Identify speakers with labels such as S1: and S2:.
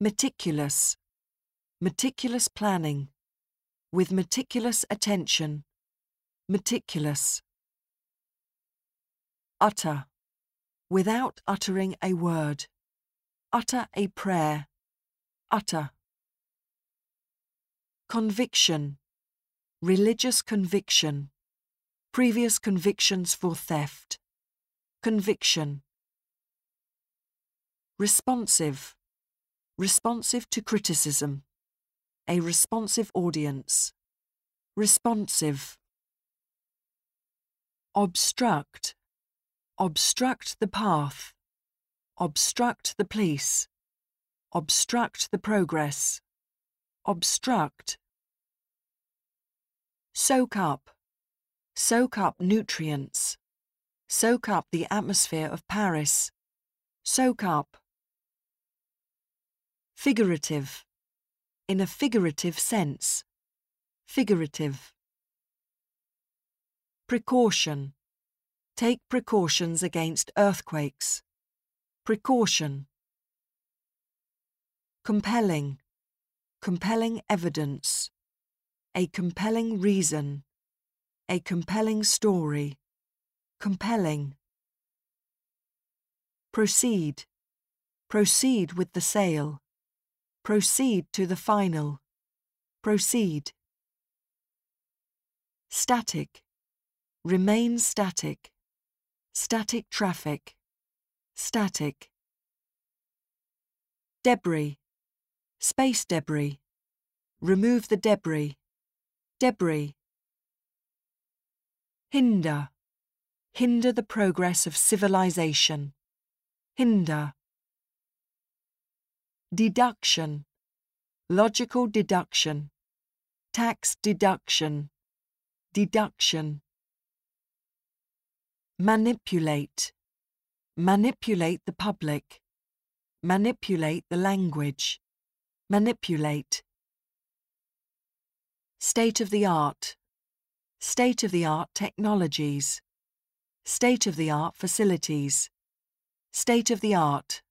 S1: Meticulous. Meticulous planning. With meticulous attention. Meticulous. Utter. Without uttering a word. Utter a prayer. Utter. Conviction. Religious conviction. Previous convictions for theft. Conviction. Responsive. Responsive to criticism. A responsive audience. Responsive. Obstruct. Obstruct the path. Obstruct the police. Obstruct the progress. Obstruct. Soak up. Soak up nutrients. Soak up the atmosphere of Paris. Soak up. Figurative. In a figurative sense. Figurative. Precaution. Take precautions against earthquakes. Precaution. Compelling. Compelling evidence. A compelling reason. A compelling story. Compelling. Proceed. Proceed with the sale. Proceed to the final. Proceed. Static. Remain static. Static traffic. Static. Debris. Space debris. Remove the debris. Debris. Hinder. Hinder the progress of civilization. Hinder. Deduction. Logical deduction. Tax deduction. Deduction. Manipulate. Manipulate the public. Manipulate the language. Manipulate. State of the art. State of the art technologies. State of the art facilities. State of the art.